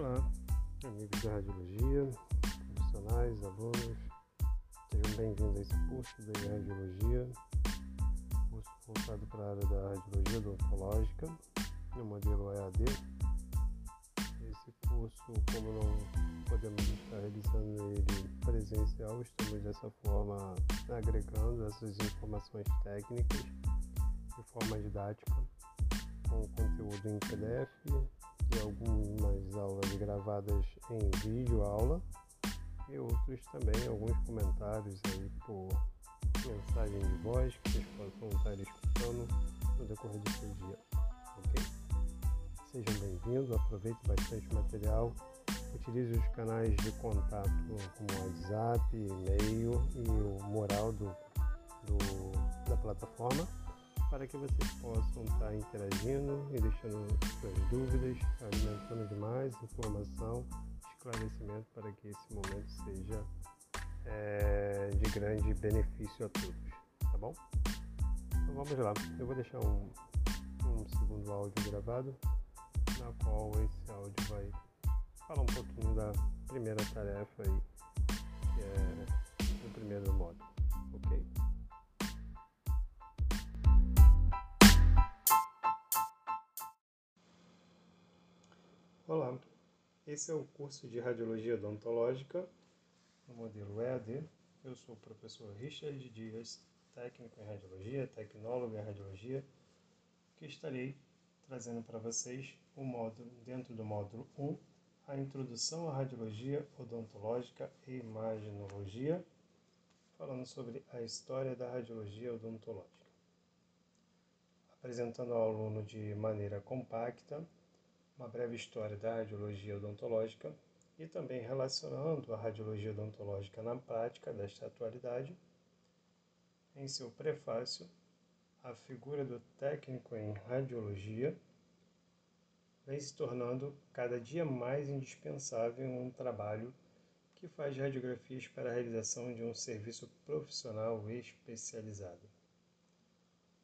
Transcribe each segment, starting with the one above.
Olá, amigos da Radiologia, profissionais, alunos, sejam bem-vindos a esse curso de Radiologia, curso voltado para a área da Radiologia odontológica, no modelo EAD. Esse curso, como não podemos estar realizando ele presencial, estamos dessa forma agregando essas informações técnicas de forma didática, com conteúdo em PDF e algumas aulas gravadas em vídeo aula e outros também, alguns comentários aí por mensagem de voz que vocês possam estar escutando no decorrer do seu dia, ok? Sejam bem-vindos, aproveite bastante o material, utilize os canais de contato como WhatsApp, e-mail e o mural do, do da plataforma para que vocês possam estar interagindo e deixando suas dúvidas, alimentando de mais informação, esclarecimento para que esse momento seja é, de grande benefício a todos, tá bom? Então vamos lá, eu vou deixar um, um segundo áudio gravado, na qual esse áudio vai falar um pouquinho da primeira tarefa aí, que é o primeiro módulo, ok? Olá, esse é o curso de Radiologia Odontológica no modelo EAD. Eu sou o professor Richard Dias, técnico em Radiologia, tecnólogo em Radiologia, que estarei trazendo para vocês o módulo, dentro do módulo 1, a introdução à Radiologia Odontológica e Imaginologia, falando sobre a história da Radiologia Odontológica. Apresentando ao aluno de maneira compacta uma breve história da radiologia odontológica e também relacionando a radiologia odontológica na prática desta atualidade. Em seu prefácio, a figura do técnico em radiologia vem se tornando cada dia mais indispensável em um trabalho que faz radiografias para a realização de um serviço profissional especializado.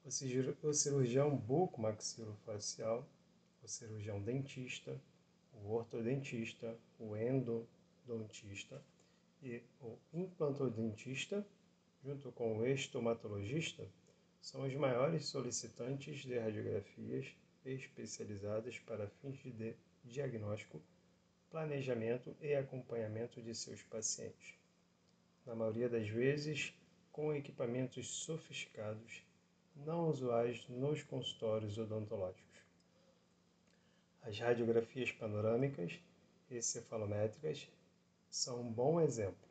O cirurgião bucomaxilofacial o cirurgião dentista, o ortodentista, o endodontista e o implantodontista, junto com o estomatologista, são os maiores solicitantes de radiografias especializadas para fins de diagnóstico, planejamento e acompanhamento de seus pacientes. Na maioria das vezes, com equipamentos sofisticados, não usuais nos consultórios odontológicos. As radiografias panorâmicas e cefalométricas são um bom exemplo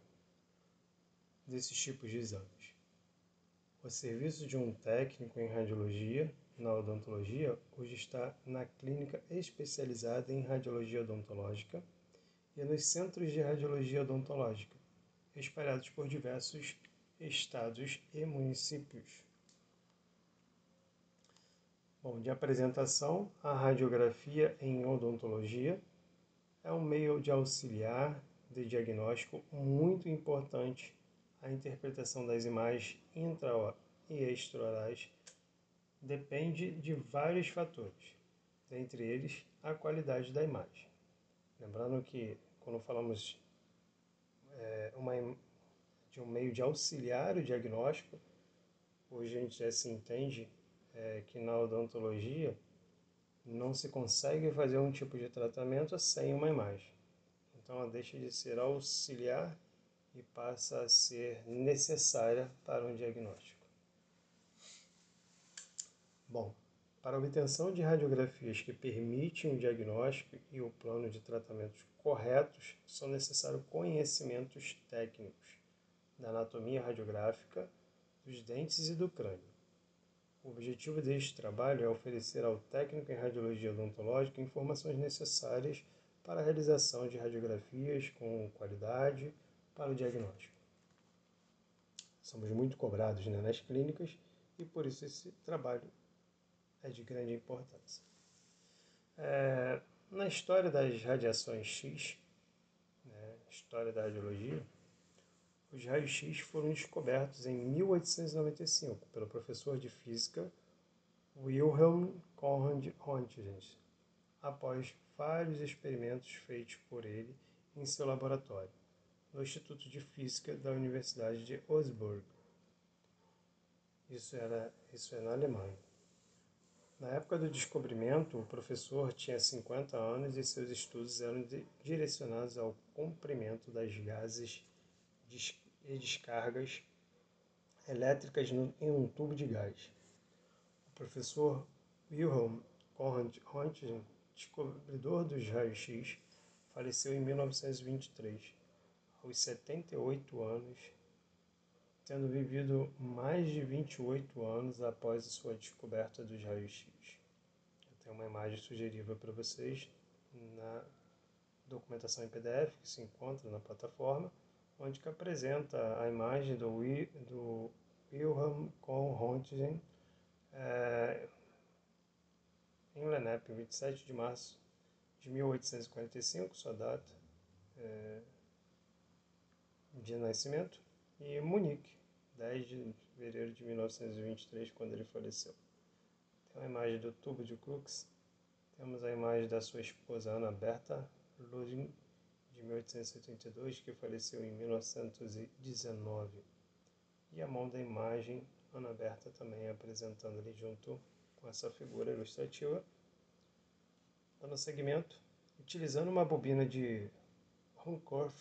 desses tipos de exames. O serviço de um técnico em radiologia na odontologia hoje está na clínica especializada em radiologia odontológica e nos centros de radiologia odontológica, espalhados por diversos estados e municípios. Bom, de apresentação, a radiografia em odontologia é um meio de auxiliar de diagnóstico muito importante a interpretação das imagens intra e extraorais depende de vários fatores, dentre eles a qualidade da imagem. Lembrando que quando falamos é, uma, de um meio de auxiliar o diagnóstico, hoje a gente já se entende é, que na odontologia não se consegue fazer um tipo de tratamento sem uma imagem. Então ela deixa de ser auxiliar e passa a ser necessária para um diagnóstico. Bom, para a obtenção de radiografias que permitem o diagnóstico e o plano de tratamentos corretos, são necessários conhecimentos técnicos da anatomia radiográfica, dos dentes e do crânio o objetivo deste trabalho é oferecer ao técnico em radiologia odontológica informações necessárias para a realização de radiografias com qualidade para o diagnóstico. Somos muito cobrados né, nas clínicas e por isso esse trabalho é de grande importância. É, na história das radiações X, né, história da radiologia, os raios-x foram descobertos em 1895 pelo professor de física Wilhelm Conrad Röntgen, após vários experimentos feitos por ele em seu laboratório, no Instituto de Física da Universidade de Augsburg. Isso, era, isso é na Alemanha. Na época do descobrimento, o professor tinha 50 anos e seus estudos eram direcionados ao comprimento das gases e descargas elétricas em um tubo de gás. O professor Wilhelm Röntgen, descobridor dos raios-x, faleceu em 1923, aos 78 anos, tendo vivido mais de 28 anos após a sua descoberta dos raios-x. Tem uma imagem sugerida para vocês na documentação em PDF que se encontra na plataforma onde que apresenta a imagem do, do Wilhelm von Röntgen é, em Lenep, 27 de março de 1845, sua data é, de nascimento, e Munique, 10 de fevereiro de 1923, quando ele faleceu. Tem uma imagem do tubo de Crookes, temos a imagem da sua esposa Ana Berta Ludwig, de 1872, que faleceu em 1919. E a mão da imagem, Ana Berta também apresentando ali junto com essa figura ilustrativa, dando segmento, utilizando uma bobina de Runcorf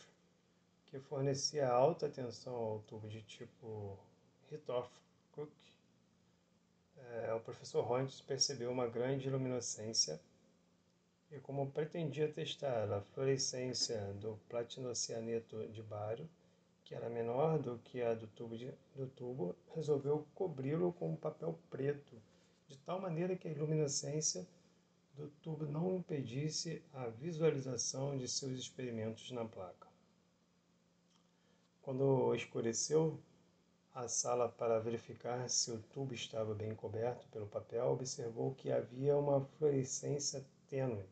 que fornecia alta tensão ao tubo de tipo Hittorf-Cook. É, o professor Hontes percebeu uma grande luminescência e como pretendia testar a fluorescência do platinocianeto de bário, que era menor do que a do tubo, de, do tubo resolveu cobri-lo com um papel preto, de tal maneira que a luminescência do tubo não impedisse a visualização de seus experimentos na placa. Quando escureceu a sala para verificar se o tubo estava bem coberto pelo papel, observou que havia uma fluorescência tênue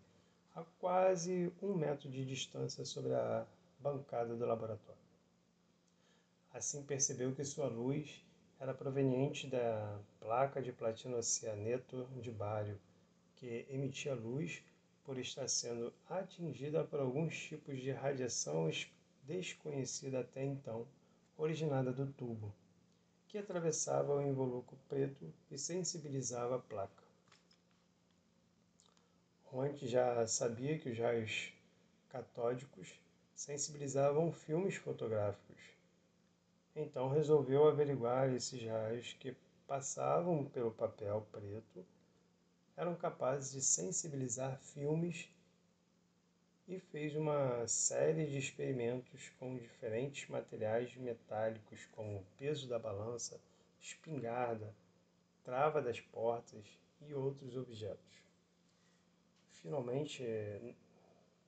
a quase um metro de distância sobre a bancada do laboratório. Assim percebeu que sua luz era proveniente da placa de platino-cianeto de bário, que emitia luz por estar sendo atingida por alguns tipos de radiação desconhecida até então, originada do tubo, que atravessava o involucro preto e sensibilizava a placa. Onde já sabia que os raios catódicos sensibilizavam filmes fotográficos. Então resolveu averiguar esses raios que passavam pelo papel preto eram capazes de sensibilizar filmes e fez uma série de experimentos com diferentes materiais metálicos, como o peso da balança, espingarda, trava das portas e outros objetos finalmente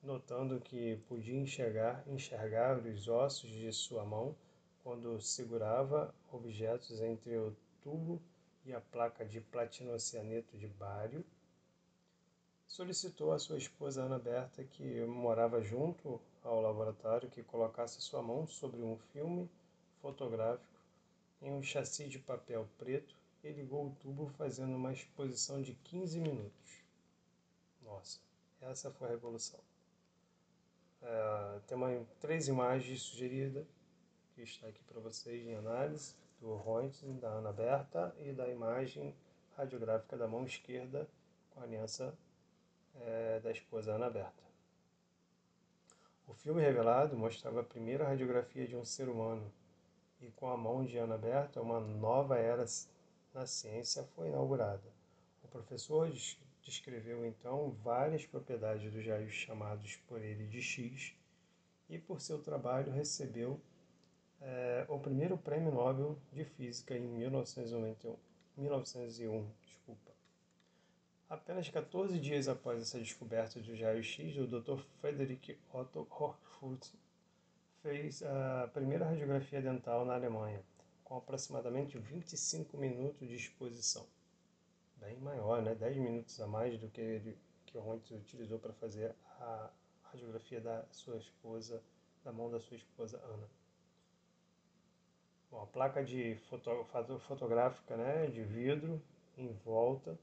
notando que podia enxergar, enxergar os ossos de sua mão quando segurava objetos entre o tubo e a placa de platinocianeto de bário, solicitou à sua esposa Ana Berta, que morava junto ao laboratório, que colocasse sua mão sobre um filme fotográfico em um chassi de papel preto e ligou o tubo fazendo uma exposição de 15 minutos. Nossa, essa foi a revolução. É, tem uma, três imagens sugeridas que está aqui para vocês em análise do Röntgen, da Ana Berta e da imagem radiográfica da mão esquerda com a aliança é, da esposa Ana Berta. O filme revelado mostrava a primeira radiografia de um ser humano e com a mão de Ana Berta uma nova era na ciência foi inaugurada. O professor descreveu então várias propriedades dos raios chamados por ele de X e por seu trabalho recebeu é, o primeiro prêmio Nobel de Física em 1991, 1901. Desculpa. Apenas 14 dias após essa descoberta dos raios-x, o Dr. Frederick Otto Hochfeld fez a primeira radiografia dental na Alemanha, com aproximadamente 25 minutos de exposição bem maior, né? 10 minutos a mais do que, ele, que o Rontes utilizou para fazer a radiografia da sua esposa, da mão da sua esposa Ana. Bom, a placa de foto, fotográfica né, de vidro em volta,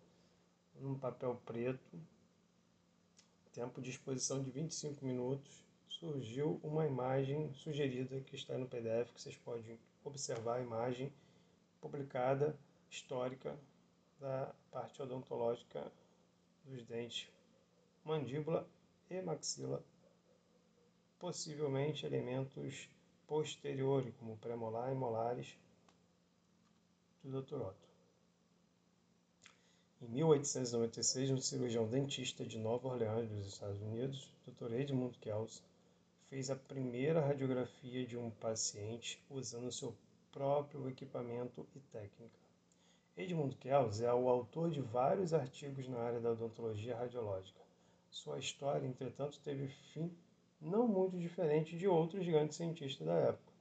num papel preto, tempo de exposição de 25 minutos, surgiu uma imagem sugerida que está no PDF, que vocês podem observar a imagem publicada, histórica, da parte odontológica dos dentes, mandíbula e maxila, possivelmente elementos posteriores, como premolar e molares, do. Otto. Em 1896, um cirurgião dentista de Nova Orleans, dos Estados Unidos, Dr. Edmund Kells, fez a primeira radiografia de um paciente usando seu próprio equipamento e técnica. Edmund Kells é o autor de vários artigos na área da odontologia radiológica. Sua história, entretanto, teve fim não muito diferente de outros grandes cientistas da época.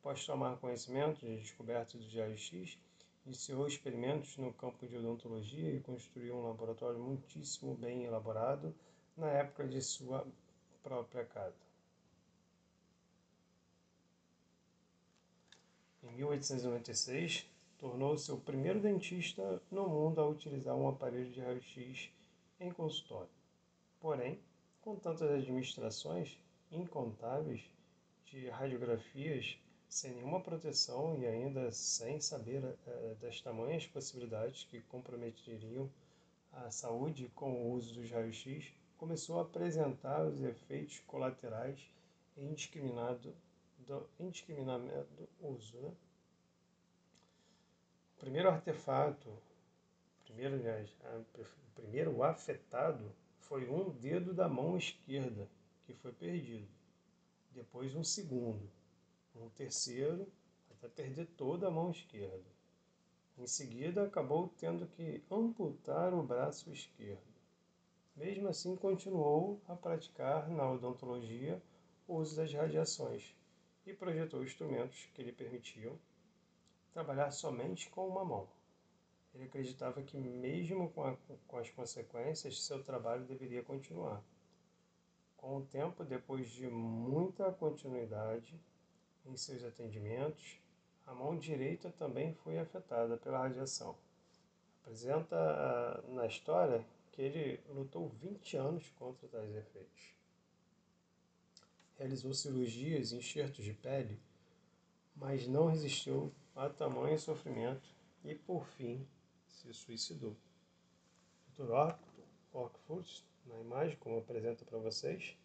Após tomar conhecimento de descobertas do raio-x, iniciou experimentos no campo de odontologia e construiu um laboratório muitíssimo bem elaborado na época de sua própria casa. Em 1896, tornou-se o primeiro dentista no mundo a utilizar um aparelho de raio-x em consultório. Porém, com tantas administrações incontáveis de radiografias sem nenhuma proteção e ainda sem saber uh, das tamanhas possibilidades que comprometeriam a saúde com o uso dos raios-x, começou a apresentar os efeitos colaterais indiscriminado do indiscriminado uso. Né? O primeiro artefato, primeiro, aliás, o primeiro afetado foi um dedo da mão esquerda que foi perdido. Depois um segundo um terceiro até perder toda a mão esquerda. Em seguida, acabou tendo que amputar o braço esquerdo. Mesmo assim, continuou a praticar na odontologia o uso das radiações e projetou instrumentos que lhe permitiam trabalhar somente com uma mão. Ele acreditava que, mesmo com, a, com as consequências, seu trabalho deveria continuar. Com o tempo, depois de muita continuidade, em seus atendimentos, a mão direita também foi afetada pela radiação. Apresenta ah, na história que ele lutou 20 anos contra tais efeitos. Realizou cirurgias e enxertos de pele, mas não resistiu a tamanho sofrimento e, por fim, se suicidou. Dr. Orkfurt, na imagem, como apresento para vocês,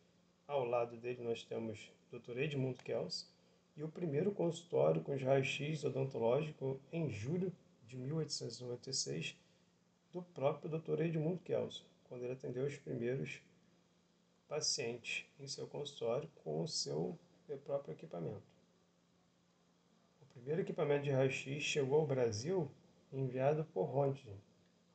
ao lado dele nós temos Dr. Edmund Kells, e o primeiro consultório com raio-x odontológico em julho de 1896 do próprio Dr. Edmund Kelso, quando ele atendeu os primeiros pacientes em seu consultório com o seu próprio equipamento. Primeiro equipamento de raio-x chegou ao Brasil enviado por Röntgen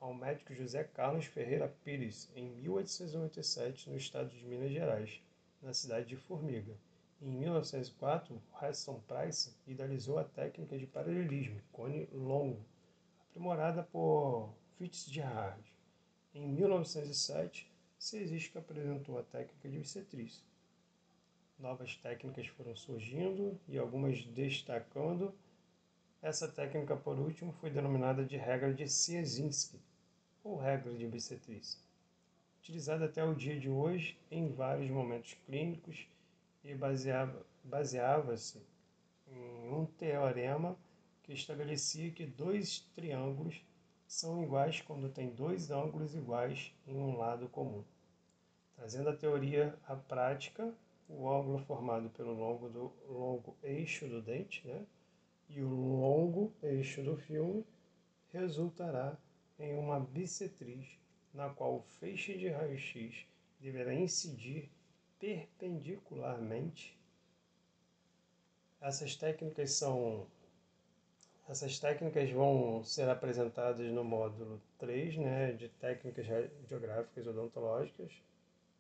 ao médico José Carlos Ferreira Pires em 1897 no estado de Minas Gerais, na cidade de Formiga. Em 1904, Heston Price idealizou a técnica de paralelismo, cone longo, aprimorada por Fitzgerald. Em 1907, Cesisk apresentou a técnica de bissetriz. Novas técnicas foram surgindo e algumas destacando. Essa técnica, por último, foi denominada de regra de Ciesinski, ou regra de bissetriz, utilizada até o dia de hoje em vários momentos clínicos e baseava-se baseava em um teorema que estabelecia que dois triângulos são iguais quando têm dois ângulos iguais em um lado comum. Trazendo a teoria à prática, o ângulo formado pelo longo, do, longo eixo do dente né, e o longo eixo do filme resultará em uma bissetriz na qual o feixe de raio-x deverá incidir perpendicularmente. Essas técnicas são essas técnicas vão ser apresentadas no módulo 3, né, de técnicas radiográficas odontológicas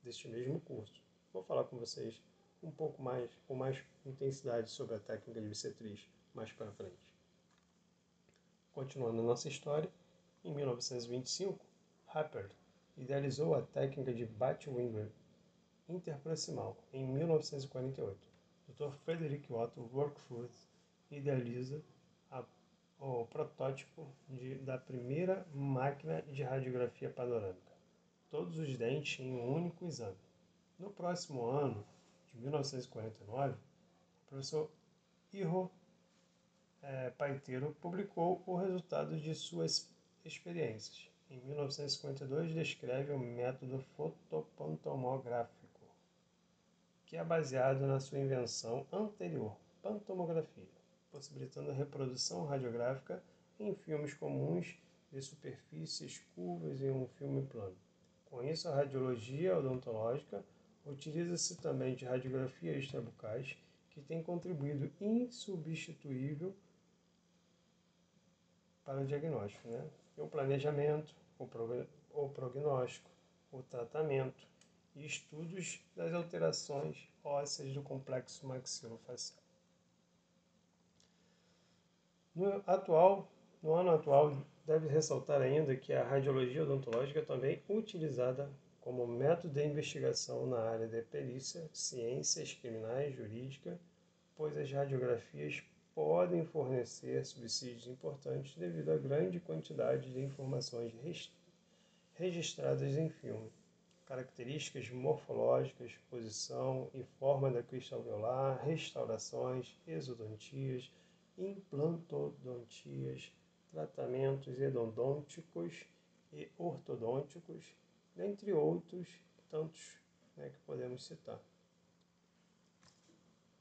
deste mesmo curso. Vou falar com vocês um pouco mais, com mais intensidade sobre a técnica de bissetriz mais para frente. Continuando a nossa história, em 1925, Happert idealizou a técnica de Batwinger interproximal, em 1948. Dr. Frederick Otto Workforth idealiza a, o protótipo de, da primeira máquina de radiografia panorâmica. todos os dentes em um único exame. No próximo ano, de 1949, o professor Iro é, Paiteiro publicou o resultado de suas experiências. Em 1952, descreve o método fotopantomográfico, que é baseado na sua invenção anterior, pantomografia, possibilitando a reprodução radiográfica em filmes comuns de superfícies curvas em um filme plano. Com isso, a radiologia odontológica utiliza-se também de radiografia extrabucais, que tem contribuído insubstituível para o diagnóstico, né? E o planejamento, o, o prognóstico, o tratamento e estudos das alterações ósseas do complexo maxilofacial. No atual, no ano atual, deve ressaltar ainda que a radiologia odontológica é também utilizada como método de investigação na área de perícia, ciências criminais, jurídica, pois as radiografias podem fornecer subsídios importantes devido à grande quantidade de informações registradas em filme. Características morfológicas, posição e forma da cristal alveolar, restaurações, exodontias, implantodontias, tratamentos endodônticos e ortodônticos, dentre outros tantos né, que podemos citar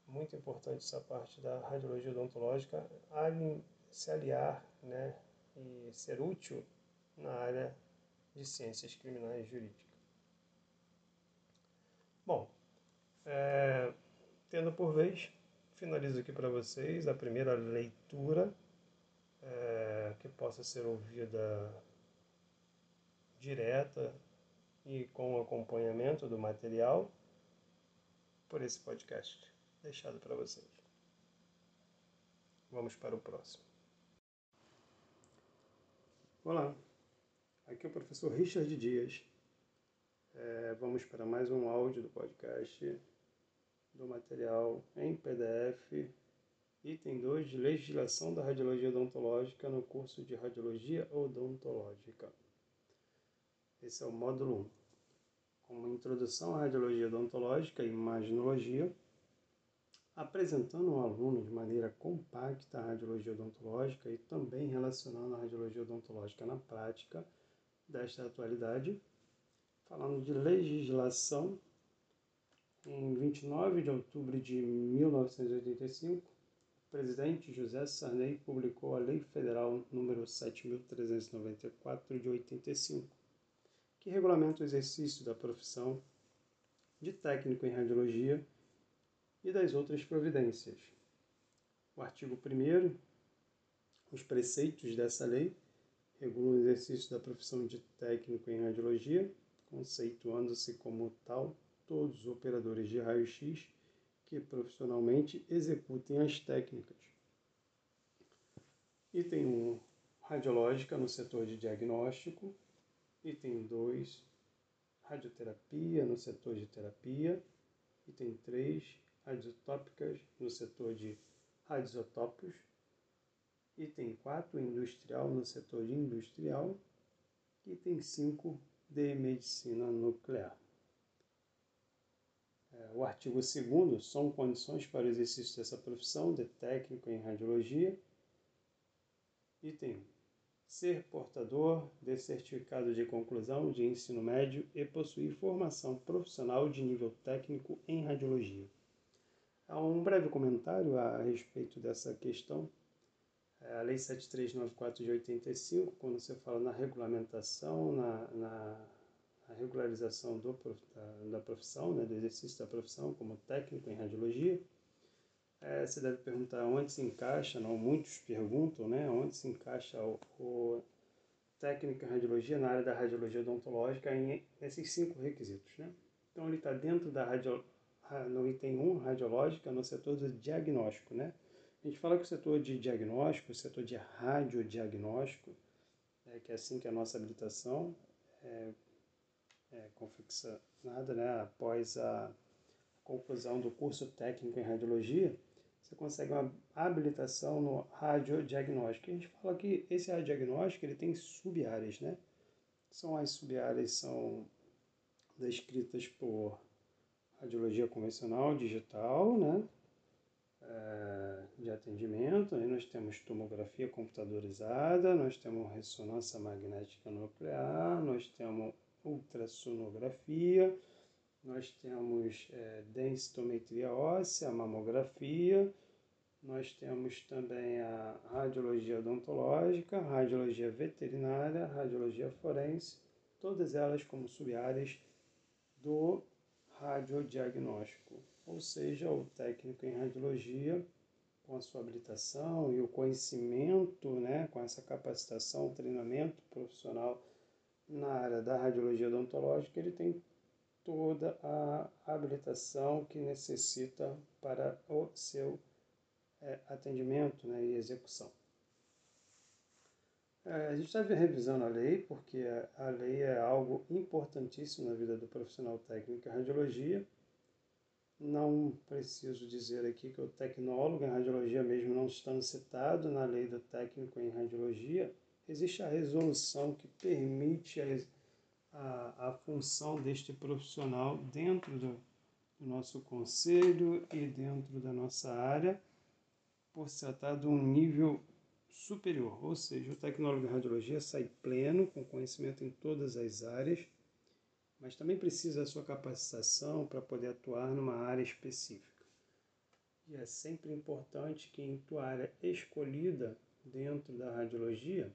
muito importante essa parte da radiologia odontológica, se aliar né, e ser útil na área de ciências criminais e jurídicas. Bom, é, tendo por vez, finalizo aqui para vocês a primeira leitura é, que possa ser ouvida direta e com acompanhamento do material por esse podcast deixado para vocês. Vamos para o próximo. Olá, aqui é o professor Richard Dias. É, vamos para mais um áudio do podcast do material em PDF, item 2 de legislação da radiologia odontológica no curso de radiologia odontológica. Esse é o módulo 1. Como introdução à radiologia odontológica e imaginologia, apresentando ao aluno de maneira compacta a radiologia odontológica e também relacionando a radiologia odontológica na prática desta atualidade, falando de legislação. Em 29 de outubro de 1985, o presidente José Sarney publicou a Lei Federal número 7.394 de 85, que regulamenta o exercício da profissão de técnico em radiologia e das outras providências. O artigo 1 os preceitos dessa lei regulam o exercício da profissão de técnico em radiologia, conceituando-se como tal todos os operadores de raio-x que profissionalmente executem as técnicas. Item 1, radiológica no setor de diagnóstico. Item 2, radioterapia no setor de terapia. Item 3, radiotópicas no setor de radiotópicos. Item 4, industrial no setor de industrial. Item 5, de medicina nuclear. É, o artigo 2 são condições para o exercício dessa profissão de técnico em radiologia. Item 1. Ser portador de certificado de conclusão de ensino médio e possuir formação profissional de nível técnico em radiologia. Há um breve comentário a respeito dessa questão. É, a Lei 7394 de 85, quando você fala na regulamentação, na, na, na regularização do, da, da, profissão, né, do exercício da profissão como técnico em radiologia, é, você deve perguntar onde se encaixa, não, muitos perguntam, né, onde se encaixa o, o técnico em radiologia na área da radiologia odontológica em esses cinco requisitos. Né? Então, ele está dentro da radio, no item 1, radiológica, no setor do diagnóstico, né? A gente fala que o setor de diagnóstico, o setor de radiodiagnóstico, é, que é assim que é a nossa habilitação é, é confeccionada, né? Após a conclusão do curso técnico em radiologia, você consegue uma habilitação no radiodiagnóstico. A gente fala que esse radiodiagnóstico ele tem sub-áreas, né? São as sub-áreas, são descritas por radiologia convencional, digital, né? É, de atendimento, aí nós temos tomografia computadorizada, nós temos ressonância magnética nuclear, nós temos ultrassonografia, nós temos é, densitometria óssea, mamografia, nós temos também a radiologia odontológica, radiologia veterinária, radiologia forense, todas elas como sub-áreas do radiodiagnóstico, ou seja, o técnico em radiologia com a sua habilitação e o conhecimento, né, com essa capacitação, treinamento profissional na área da radiologia odontológica, ele tem toda a habilitação que necessita para o seu é, atendimento né, e execução. É, a gente está revisando a lei, porque a lei é algo importantíssimo na vida do profissional técnico em radiologia. Não preciso dizer aqui que o tecnólogo em radiologia, mesmo não estando citado na lei do técnico em radiologia, existe a resolução que permite a, a, a função deste profissional dentro do, do nosso conselho e dentro da nossa área por se tratar de um nível superior, ou seja, o tecnólogo em radiologia sai pleno, com conhecimento em todas as áreas, mas também precisa da sua capacitação para poder atuar numa área específica. E é sempre importante que em tua área escolhida dentro da radiologia,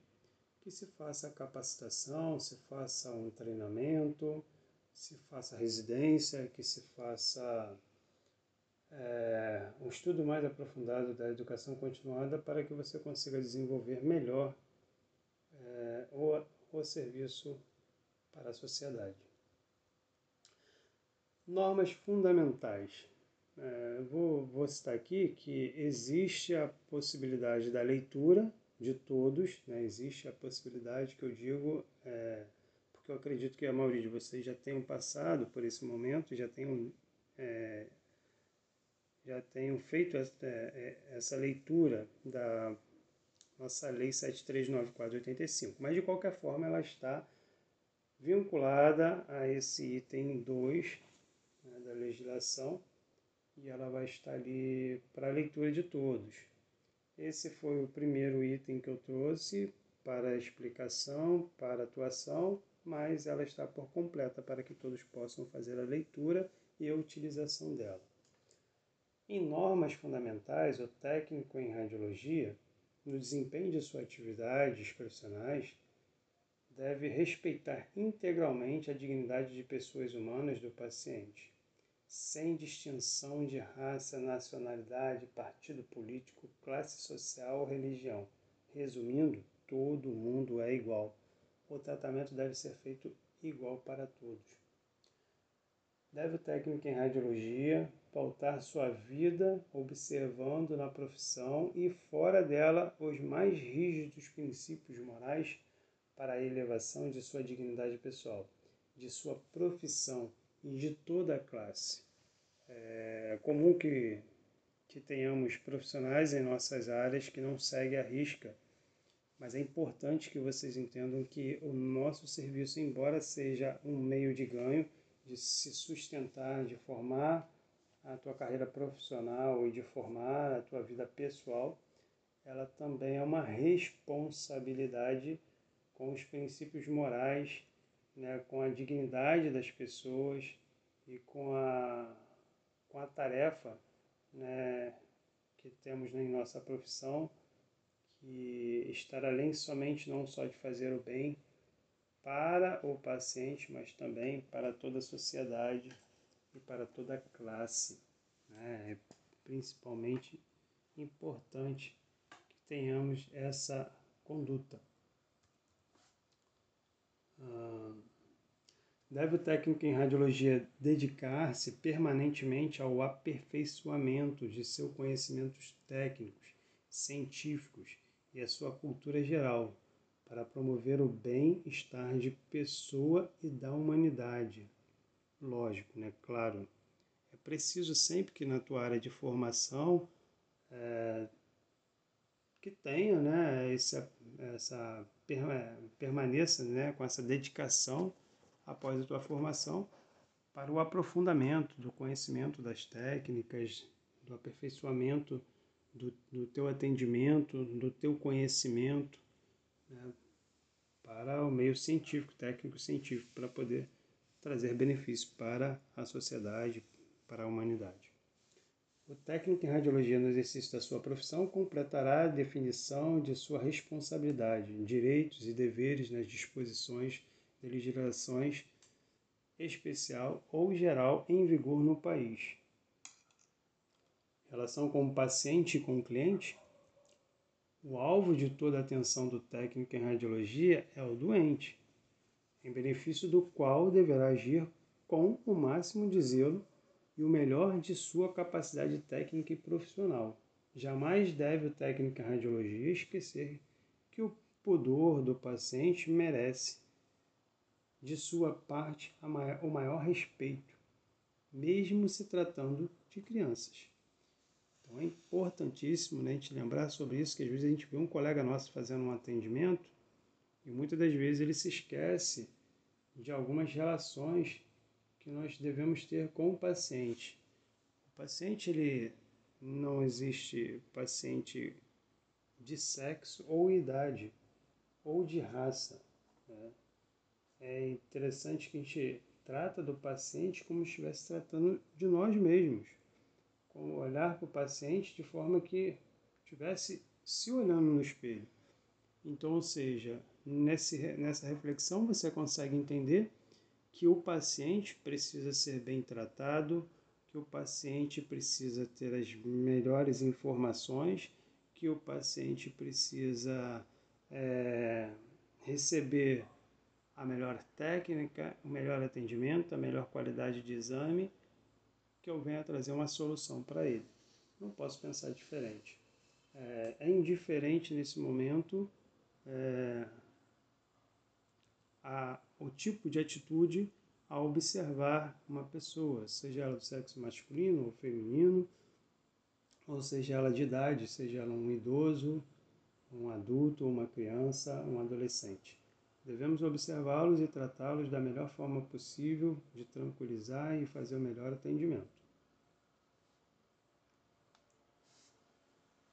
que se faça capacitação, se faça um treinamento, se faça residência, que se faça é, um estudo mais aprofundado da educação continuada para que você consiga desenvolver melhor é, o, o serviço para a sociedade. Normas fundamentais. É, vou, vou citar aqui que existe a possibilidade da leitura de todos, né? existe a possibilidade que eu digo, é, porque eu acredito que a maioria de vocês já tenham passado por esse momento, já tenham é, já tenham feito essa, é, essa leitura da nossa Lei 739485, mas de qualquer forma ela está vinculada a esse item 2 né, da legislação e ela vai estar ali para a leitura de todos. Esse foi o primeiro item que eu trouxe para explicação, para atuação, mas ela está por completa para que todos possam fazer a leitura e a utilização dela. Em normas fundamentais, o técnico em radiologia, no desempenho de suas atividades profissionais, deve respeitar integralmente a dignidade de pessoas humanas do paciente, sem distinção de raça, nacionalidade, partido político, classe social ou religião. Resumindo, todo mundo é igual. O tratamento deve ser feito igual para todos. Deve o técnico em radiologia pautar sua vida observando na profissão e fora dela os mais rígidos princípios morais para a elevação de sua dignidade pessoal, de sua profissão e de toda a classe. É comum que, que tenhamos profissionais em nossas áreas que não seguem a risca, mas é importante que vocês entendam que o nosso serviço, embora seja um meio de ganho, de se sustentar, de formar a tua carreira profissional e de formar a tua vida pessoal, ela também é uma responsabilidade com os princípios morais, né, com a dignidade das pessoas e com a, com a tarefa né, que temos em nossa profissão, que estar além somente não só de fazer o bem, para o paciente, mas também para toda a sociedade e para toda a classe. Né? É principalmente importante que tenhamos essa conduta. Ah, deve o técnico em radiologia dedicar-se permanentemente ao aperfeiçoamento de seus conhecimentos técnicos, científicos e a sua cultura geral, para promover o bem-estar de pessoa e da humanidade. Lógico, né? Claro. É preciso sempre que na tua área de formação é, que tenha, né, essa, essa permaneça, né, com essa dedicação após a tua formação, para o aprofundamento do conhecimento das técnicas, do aperfeiçoamento do, do teu atendimento, do teu conhecimento, né, para o meio científico, técnico-científico, para poder trazer benefício para a sociedade, para a humanidade. O técnico em radiologia no exercício da sua profissão completará a definição de sua responsabilidade, direitos e deveres nas disposições de legislações especial ou geral em vigor no país. Relação com o paciente e com o cliente. O alvo de toda a atenção do técnico em radiologia é o doente, em benefício do qual deverá agir com o máximo de zelo e o melhor de sua capacidade técnica e profissional. Jamais deve o técnico em radiologia esquecer que o pudor do paciente merece de sua parte maior, o maior respeito, mesmo se tratando de crianças. Então é importantíssimo né, a gente lembrar sobre isso, que às vezes a gente vê um colega nosso fazendo um atendimento e muitas das vezes ele se esquece de algumas relações que nós devemos ter com o paciente. O paciente, ele não existe paciente de sexo ou idade ou de raça. Né? É interessante que a gente trata do paciente como se estivesse tratando de nós mesmos. Como olhar para o paciente de forma que estivesse se olhando no espelho. Então, ou seja, nesse, nessa reflexão você consegue entender que o paciente precisa ser bem tratado, que o paciente precisa ter as melhores informações, que o paciente precisa é, receber a melhor técnica, o melhor atendimento, a melhor qualidade de exame, que eu venha trazer uma solução para ele. Não posso pensar diferente. É, é indiferente nesse momento é, a, o tipo de atitude a observar uma pessoa, seja ela do sexo masculino ou feminino, ou seja ela de idade, seja ela um idoso, um adulto, uma criança, um adolescente. Devemos observá-los e tratá-los da melhor forma possível, de tranquilizar e fazer o melhor atendimento.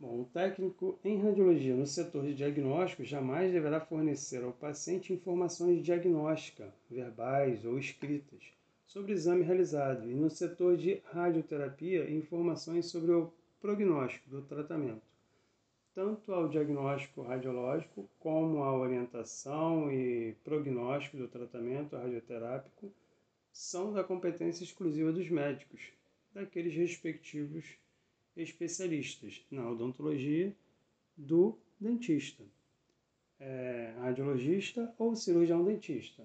Bom, o técnico em radiologia no setor de diagnóstico jamais deverá fornecer ao paciente informações diagnósticas, verbais ou escritas, sobre o exame realizado, e no setor de radioterapia, informações sobre o prognóstico do tratamento tanto ao diagnóstico radiológico como à orientação e prognóstico do tratamento radioterápico são da competência exclusiva dos médicos, daqueles respectivos especialistas na odontologia do dentista, é, radiologista ou cirurgião dentista.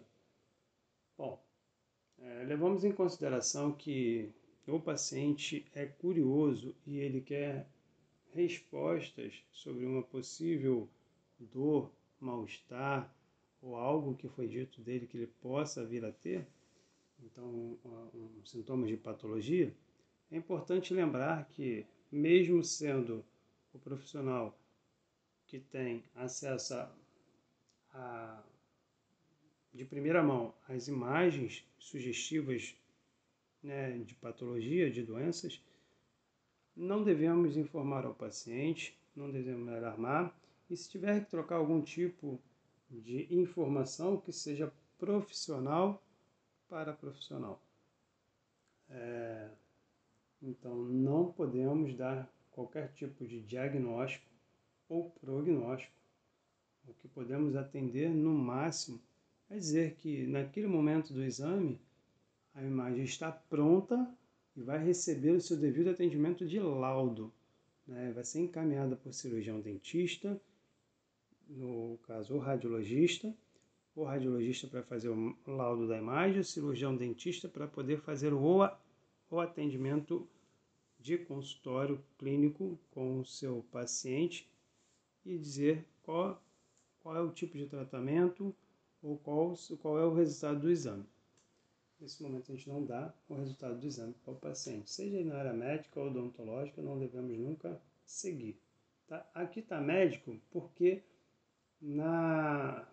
Bom, é, levamos em consideração que o paciente é curioso e ele quer respostas sobre uma possível dor, mal-estar ou algo que foi dito dele que ele possa vir a ter, então um, sintomas de patologia, é importante lembrar que mesmo sendo o profissional que tem acesso a, a de primeira mão as imagens sugestivas né, de patologia, de doenças, não devemos informar ao paciente, não devemos alarmar e se tiver que trocar algum tipo de informação que seja profissional para profissional. É, então, não podemos dar qualquer tipo de diagnóstico ou prognóstico. O que podemos atender no máximo é dizer que naquele momento do exame a imagem está pronta e vai receber o seu devido atendimento de laudo. Né? Vai ser encaminhada por cirurgião dentista, no caso o radiologista, o radiologista para fazer o laudo da imagem, o cirurgião dentista para poder fazer o, o atendimento de consultório clínico com o seu paciente e dizer qual, qual é o tipo de tratamento ou qual, qual é o resultado do exame nesse momento a gente não dá o resultado do exame para o paciente. Seja na área médica ou odontológica, não devemos nunca seguir. Tá? Aqui está médico porque na,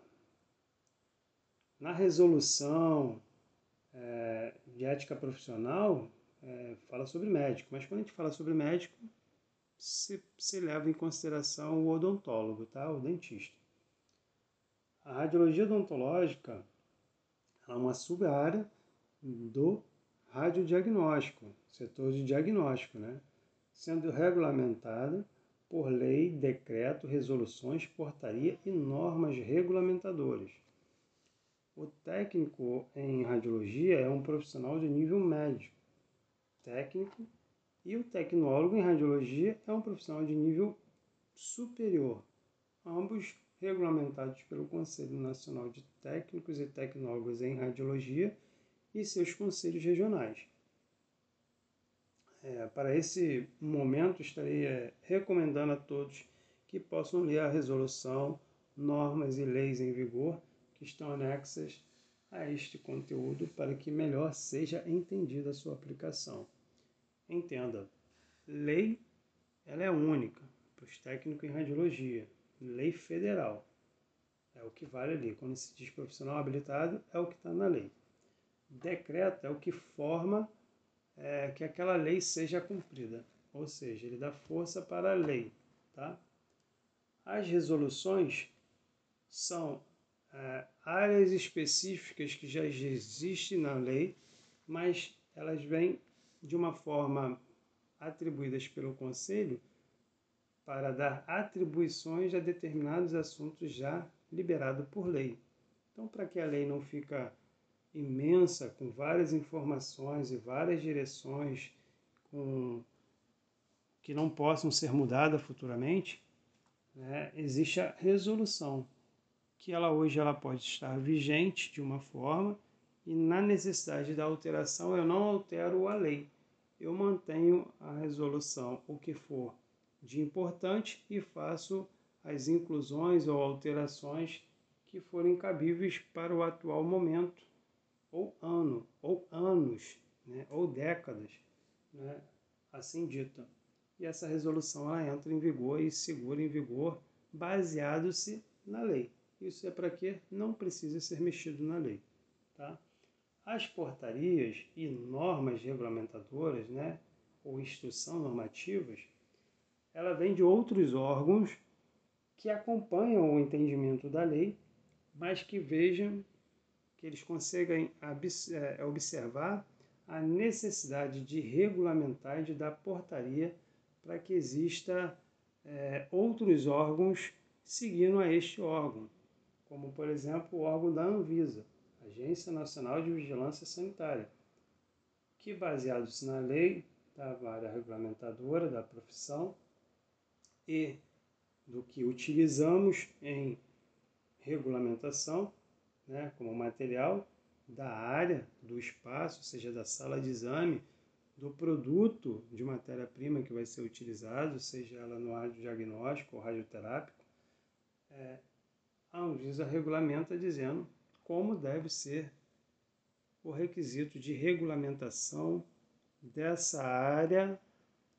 na resolução, é, de ética profissional é, fala sobre médico, mas quando a gente fala sobre médico, se, se leva em consideração o odontólogo, tá? o dentista. A radiologia odontológica é uma sub-área do radiodiagnóstico, setor de diagnóstico, né? sendo regulamentada por lei, decreto, resoluções, portaria e normas regulamentadoras. O técnico em radiologia é um profissional de nível médio, técnico, e o tecnólogo em radiologia é um profissional de nível superior, ambos regulamentados pelo Conselho Nacional de Técnicos e Tecnólogos em Radiologia e seus conselhos regionais. É, para esse momento, estarei é, recomendando a todos que possam ler a resolução, normas e leis em vigor que estão anexas a este conteúdo para que melhor seja entendida a sua aplicação. Entenda, lei ela é única para os técnicos em radiologia, lei federal. É o que vale ali. Quando se diz profissional habilitado, é o que está na lei. Decreto é o que forma é, que aquela lei seja cumprida, ou seja, ele dá força para a lei. Tá? As resoluções são é, áreas específicas que já existem na lei, mas elas vêm de uma forma atribuídas pelo Conselho para dar atribuições a determinados assuntos já liberados por lei. Então, para que a lei não fica imensa, com várias informações e várias direções com, que não possam ser mudadas futuramente, né, existe a resolução, que ela hoje ela pode estar vigente de uma forma e na necessidade da alteração eu não altero a lei, eu mantenho a resolução, o que for de importante e faço as inclusões ou alterações que forem cabíveis para o atual momento ou ano, ou anos, né, ou décadas, né, assim dita. E essa resolução ela entra em vigor e segura em vigor baseado-se na lei. Isso é para que não precisa ser mexido na lei. Tá? As portarias e normas regulamentadoras, né, ou instrução normativas, ela vem de outros órgãos que acompanham o entendimento da lei, mas que vejam que eles conseguem é, observar a necessidade de regulamentar e de dar portaria para que exista é, outros órgãos seguindo a este órgão, como por exemplo o órgão da Anvisa, Agência Nacional de Vigilância Sanitária, que baseados na lei da vara regulamentadora da profissão e do que utilizamos em regulamentação, né, como material da área, do espaço, seja da sala de exame, do produto de matéria-prima que vai ser utilizado, seja ela no radiodiagnóstico ou radioterápico, é, a Anvisa regulamenta dizendo como deve ser o requisito de regulamentação dessa área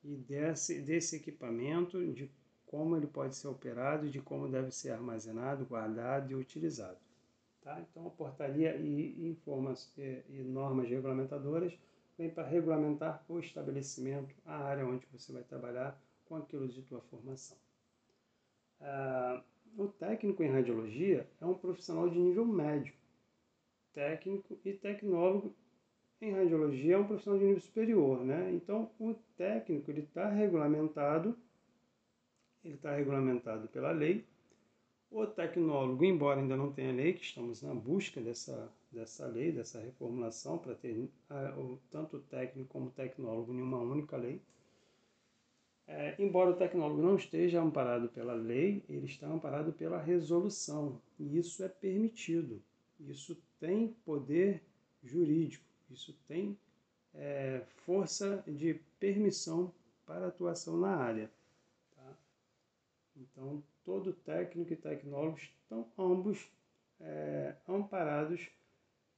e desse, desse equipamento, de como ele pode ser operado de como deve ser armazenado, guardado e utilizado. Tá? Então, a portaria e, e, e normas regulamentadoras vem para regulamentar o estabelecimento, a área onde você vai trabalhar com aquilo de tua formação. Ah, o técnico em radiologia é um profissional de nível médio. Técnico e tecnólogo em radiologia é um profissional de nível superior, né? Então, o técnico ele está regulamentado, ele está regulamentado pela lei o tecnólogo, embora ainda não tenha lei, que estamos na busca dessa, dessa lei, dessa reformulação, para ter o, tanto o técnico como o tecnólogo em uma única lei. É, embora o tecnólogo não esteja amparado pela lei, ele está amparado pela resolução, e isso é permitido. Isso tem poder jurídico, isso tem é, força de permissão para atuação na área. Tá? Então, todo técnico e tecnólogo estão ambos é, amparados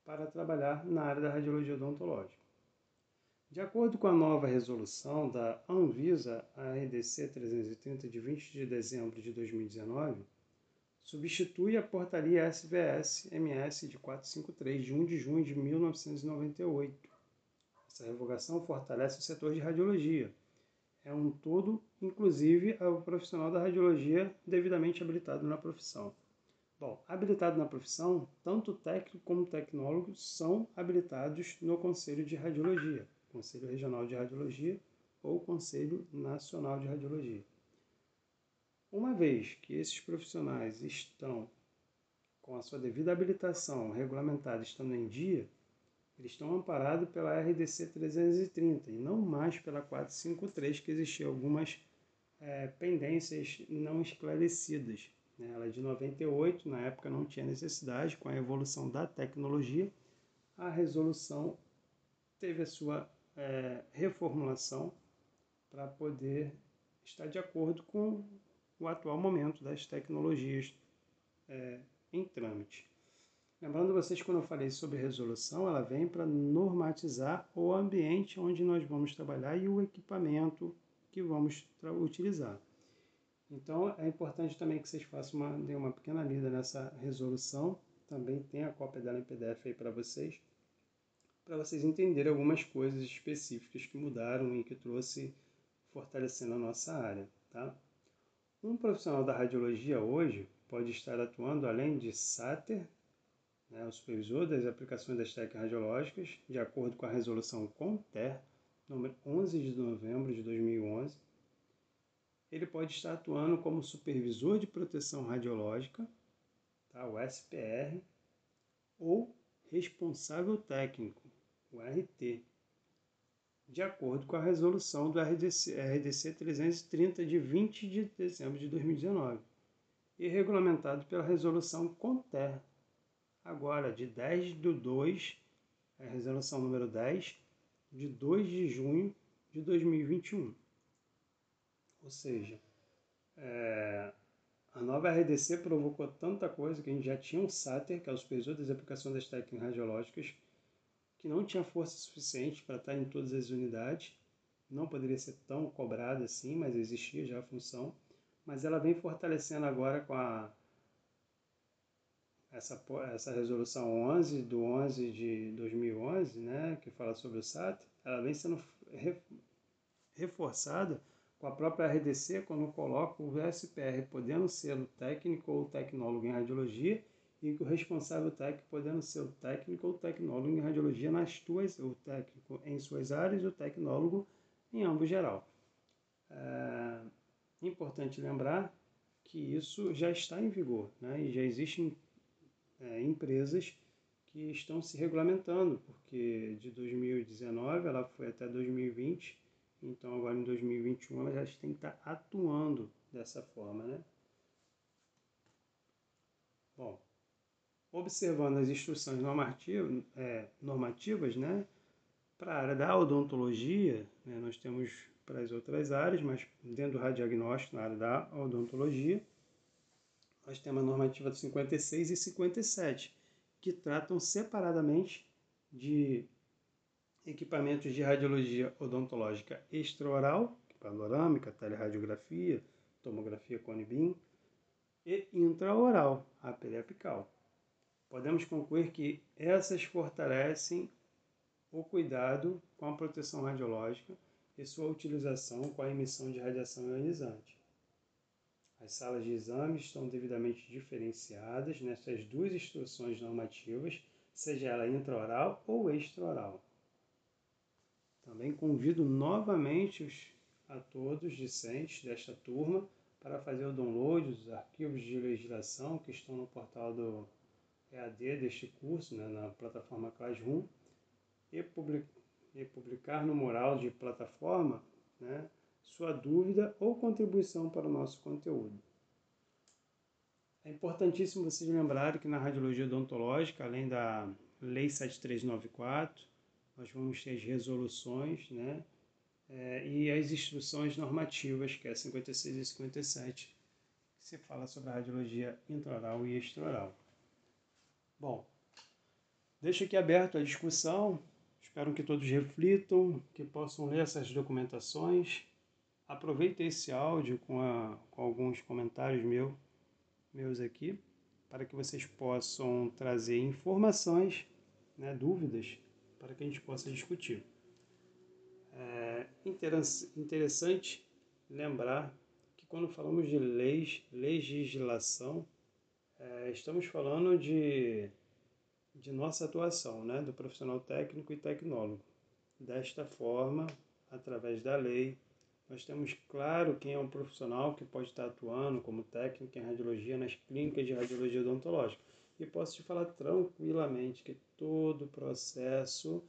para trabalhar na área da radiologia odontológica. De acordo com a nova resolução da Anvisa, a RDC 330 de 20 de dezembro de 2019, substitui a portaria SVS-MS de 453 de 1 de junho de 1998, Essa revogação fortalece o setor de radiologia. É um todo, inclusive o profissional da radiologia devidamente habilitado na profissão. Bom, habilitado na profissão, tanto técnico como tecnólogo são habilitados no Conselho de Radiologia, Conselho Regional de Radiologia ou Conselho Nacional de Radiologia. Uma vez que esses profissionais estão com a sua devida habilitação regulamentada estando em dia, eles estão amparados pela RDC 330 e não mais pela 453, que existiam algumas é, pendências não esclarecidas. Né? Ela é de 98, na época não tinha necessidade, com a evolução da tecnologia, a resolução teve a sua é, reformulação para poder estar de acordo com o atual momento das tecnologias é, em trâmite. Lembrando vocês, quando eu falei sobre resolução, ela vem para normatizar o ambiente onde nós vamos trabalhar e o equipamento que vamos utilizar. Então, é importante também que vocês façam uma, deem uma pequena lida nessa resolução. Também tem a cópia dela em PDF aí para vocês, para vocês entenderem algumas coisas específicas que mudaram e que trouxe fortalecendo a nossa área. Tá? Um profissional da radiologia hoje pode estar atuando além de SATER, né, o supervisor das aplicações das técnicas radiológicas, de acordo com a resolução CONTER, número 11 de novembro de 2011. Ele pode estar atuando como supervisor de proteção radiológica, tá, o SPR, ou responsável técnico, o RT, de acordo com a resolução do RDC, RDC 330 de 20 de dezembro de 2019 e regulamentado pela resolução CONTER, agora de 10 de 2, a resolução número 10, de 2 de junho de 2021. Ou seja, é, a nova RDC provocou tanta coisa que a gente já tinha um SATER, que é o supervisor das aplicações das técnicas radiológicas, que não tinha força suficiente para estar em todas as unidades, não poderia ser tão cobrado assim, mas existia já a função mas ela vem fortalecendo agora com a essa, essa resolução 11 do 11 de 2011, né, que fala sobre o SAT, ela vem sendo reforçada com a própria RDC quando coloca o SPR podendo ser o técnico ou tecnólogo em radiologia e o responsável técnico podendo ser o técnico ou tecnólogo em radiologia nas tuas, o técnico em suas áreas e o tecnólogo em ambos geral. É Importante lembrar que isso já está em vigor né? e já existem é, empresas que estão se regulamentando, porque de 2019 ela foi até 2020, então agora em 2021 ela já tem que estar atuando dessa forma. Né? Bom, observando as instruções normativas, é, normativas né, para a área da odontologia, né, nós temos para as outras áreas, mas dentro do radiodiagnóstico, na área da odontologia, nós temos a normativa 56 e 57, que tratam separadamente de equipamentos de radiologia odontológica extraoral, panorâmica, teleradiografia, tomografia cone beam, e intraoral, a periapical. Podemos concluir que essas fortalecem o cuidado com a proteção radiológica e sua utilização com a emissão de radiação ionizante. As salas de exame estão devidamente diferenciadas nessas duas instruções normativas, seja ela intraoral ou extraoral. Também convido novamente os, a todos discentes desta turma para fazer o download dos arquivos de legislação que estão no portal do EAD deste curso, né, na plataforma Classroom, e publicar e publicar no mural de plataforma né, sua dúvida ou contribuição para o nosso conteúdo. É importantíssimo vocês lembrarem que na radiologia odontológica, além da Lei 7394, nós vamos ter as resoluções né, é, e as instruções normativas, que é 56 e 57, que se fala sobre a radiologia intraoral e extraoral. Bom, deixo aqui aberto a discussão Espero que todos reflitam, que possam ler essas documentações. Aproveite esse áudio com, a, com alguns comentários meu, meus aqui, para que vocês possam trazer informações, né, dúvidas, para que a gente possa discutir. interessante lembrar que quando falamos de leis, legislação, é, estamos falando de, de nossa atuação, né, do profissional técnico e tecnólogo. Desta forma, através da lei, nós temos claro quem é um profissional que pode estar atuando como técnico em radiologia nas clínicas de radiologia odontológica. E posso te falar tranquilamente que todo processo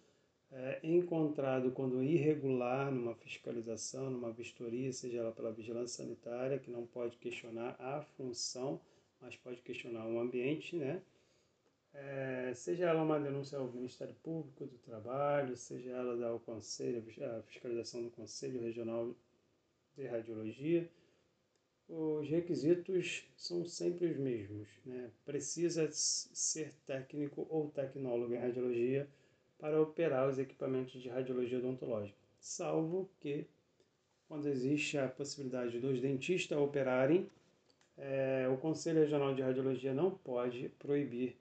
é encontrado quando irregular numa fiscalização, numa vistoria, seja ela pela vigilância sanitária, que não pode questionar a função, mas pode questionar o ambiente, né? É, seja ela uma denúncia ao Ministério Público do Trabalho, seja ela ao Conselho, a fiscalização do Conselho Regional de Radiologia, os requisitos são sempre os mesmos. Né? Precisa ser técnico ou tecnólogo em radiologia para operar os equipamentos de radiologia odontológica, salvo que, quando existe a possibilidade dos dentistas operarem, é, o Conselho Regional de Radiologia não pode proibir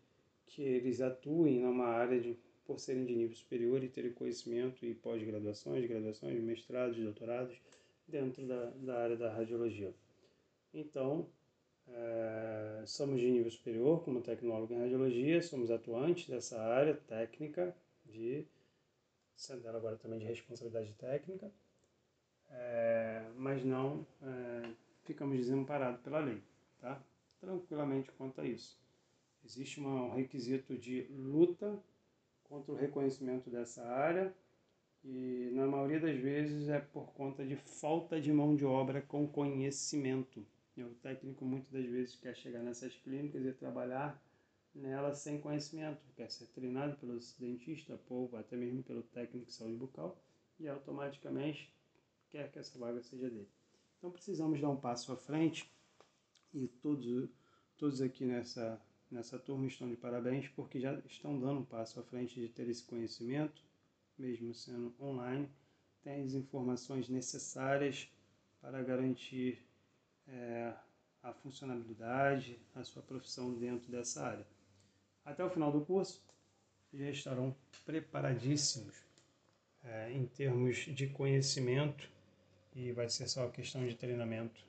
que eles atuem numa área de, por serem de nível superior e terem conhecimento e pós-graduações, graduações, mestrados, doutorados dentro da, da área da radiologia. Então, é, somos de nível superior como tecnólogo em radiologia, somos atuantes dessa área técnica de sendo ela agora também de responsabilidade técnica, é, mas não é, ficamos desamparados pela lei, tá? Tranquilamente quanto a isso. Existe uma, um requisito de luta contra o reconhecimento dessa área e na maioria das vezes é por conta de falta de mão de obra com conhecimento. E o técnico muitas das vezes quer chegar nessas clínicas e trabalhar nela sem conhecimento, quer ser treinado pelo dentista, ou até mesmo pelo técnico de saúde bucal e automaticamente quer que essa vaga seja dele. Então precisamos dar um passo à frente e todos, todos aqui nessa nessa turma estão de parabéns porque já estão dando um passo à frente de ter esse conhecimento, mesmo sendo online, tem as informações necessárias para garantir é, a funcionalidade, a sua profissão dentro dessa área. Até o final do curso, já estarão preparadíssimos é, em termos de conhecimento e vai ser só questão de treinamento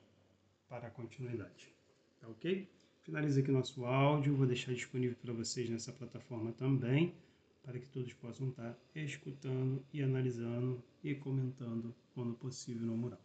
para a continuidade. Tá ok? Finaliza aqui nosso áudio, vou deixar disponível para vocês nessa plataforma também, para que todos possam estar escutando e analisando e comentando quando possível no mural.